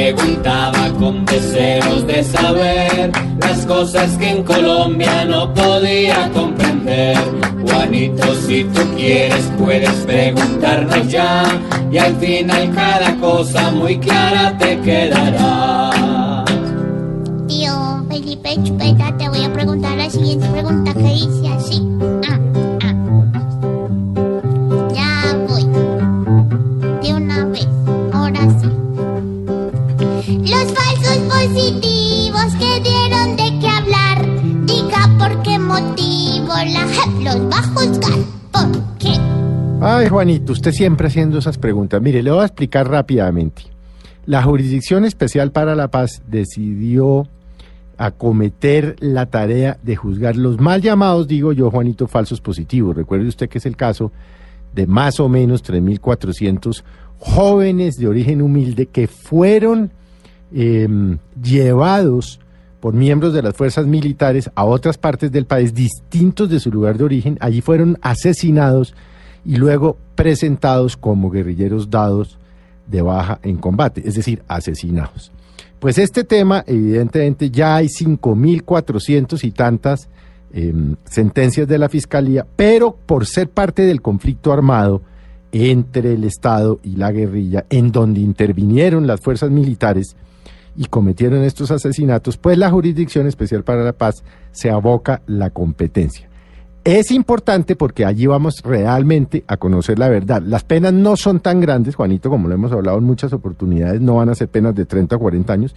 Preguntaba con deseos de saber las cosas que en Colombia no podía comprender. Juanito, si tú quieres, puedes preguntarnos ya. Y al final cada cosa muy clara te quedará. Los falsos positivos que dieron de qué hablar. Diga por qué motivo la JEP los va a juzgar. ¿Por qué? Ay, Juanito, usted siempre haciendo esas preguntas. Mire, le voy a explicar rápidamente. La Jurisdicción Especial para la Paz decidió acometer la tarea de juzgar los mal llamados, digo yo, Juanito, falsos positivos. Recuerde usted que es el caso de más o menos 3.400 jóvenes de origen humilde que fueron eh, llevados por miembros de las fuerzas militares a otras partes del país distintos de su lugar de origen. Allí fueron asesinados y luego presentados como guerrilleros dados de baja en combate, es decir, asesinados. Pues este tema, evidentemente, ya hay 5.400 y tantas eh, sentencias de la Fiscalía, pero por ser parte del conflicto armado entre el Estado y la guerrilla, en donde intervinieron las fuerzas militares y cometieron estos asesinatos, pues la Jurisdicción Especial para la Paz se aboca la competencia. Es importante porque allí vamos realmente a conocer la verdad. Las penas no son tan grandes, Juanito, como lo hemos hablado en muchas oportunidades, no van a ser penas de 30 o 40 años,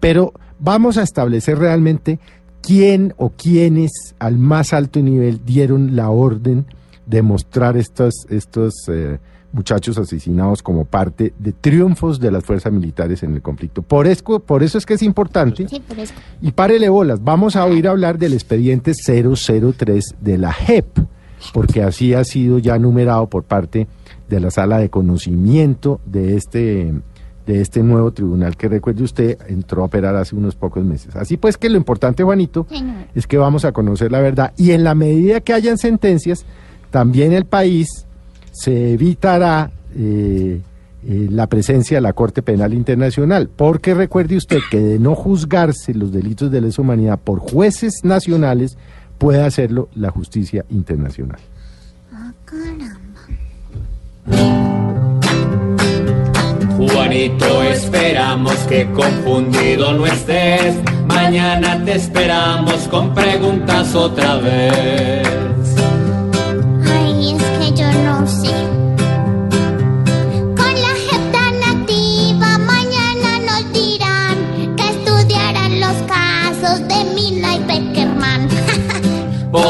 pero vamos a establecer realmente quién o quiénes al más alto nivel dieron la orden de mostrar estos, estos eh, muchachos asesinados como parte de triunfos de las fuerzas militares en el conflicto. Por eso, por eso es que es importante. Sí, por eso. Y párele bolas, vamos a oír hablar del expediente 003 de la JEP, porque así ha sido ya numerado por parte de la sala de conocimiento de este, de este nuevo tribunal que recuerde usted entró a operar hace unos pocos meses. Así pues que lo importante, Juanito, Señor. es que vamos a conocer la verdad y en la medida que hayan sentencias, también el país se evitará eh, eh, la presencia de la Corte Penal Internacional, porque recuerde usted que de no juzgarse los delitos de lesa humanidad por jueces nacionales, puede hacerlo la justicia internacional. Ah, caramba. Juanito, esperamos que confundido no estés. Mañana te esperamos con preguntas otra vez.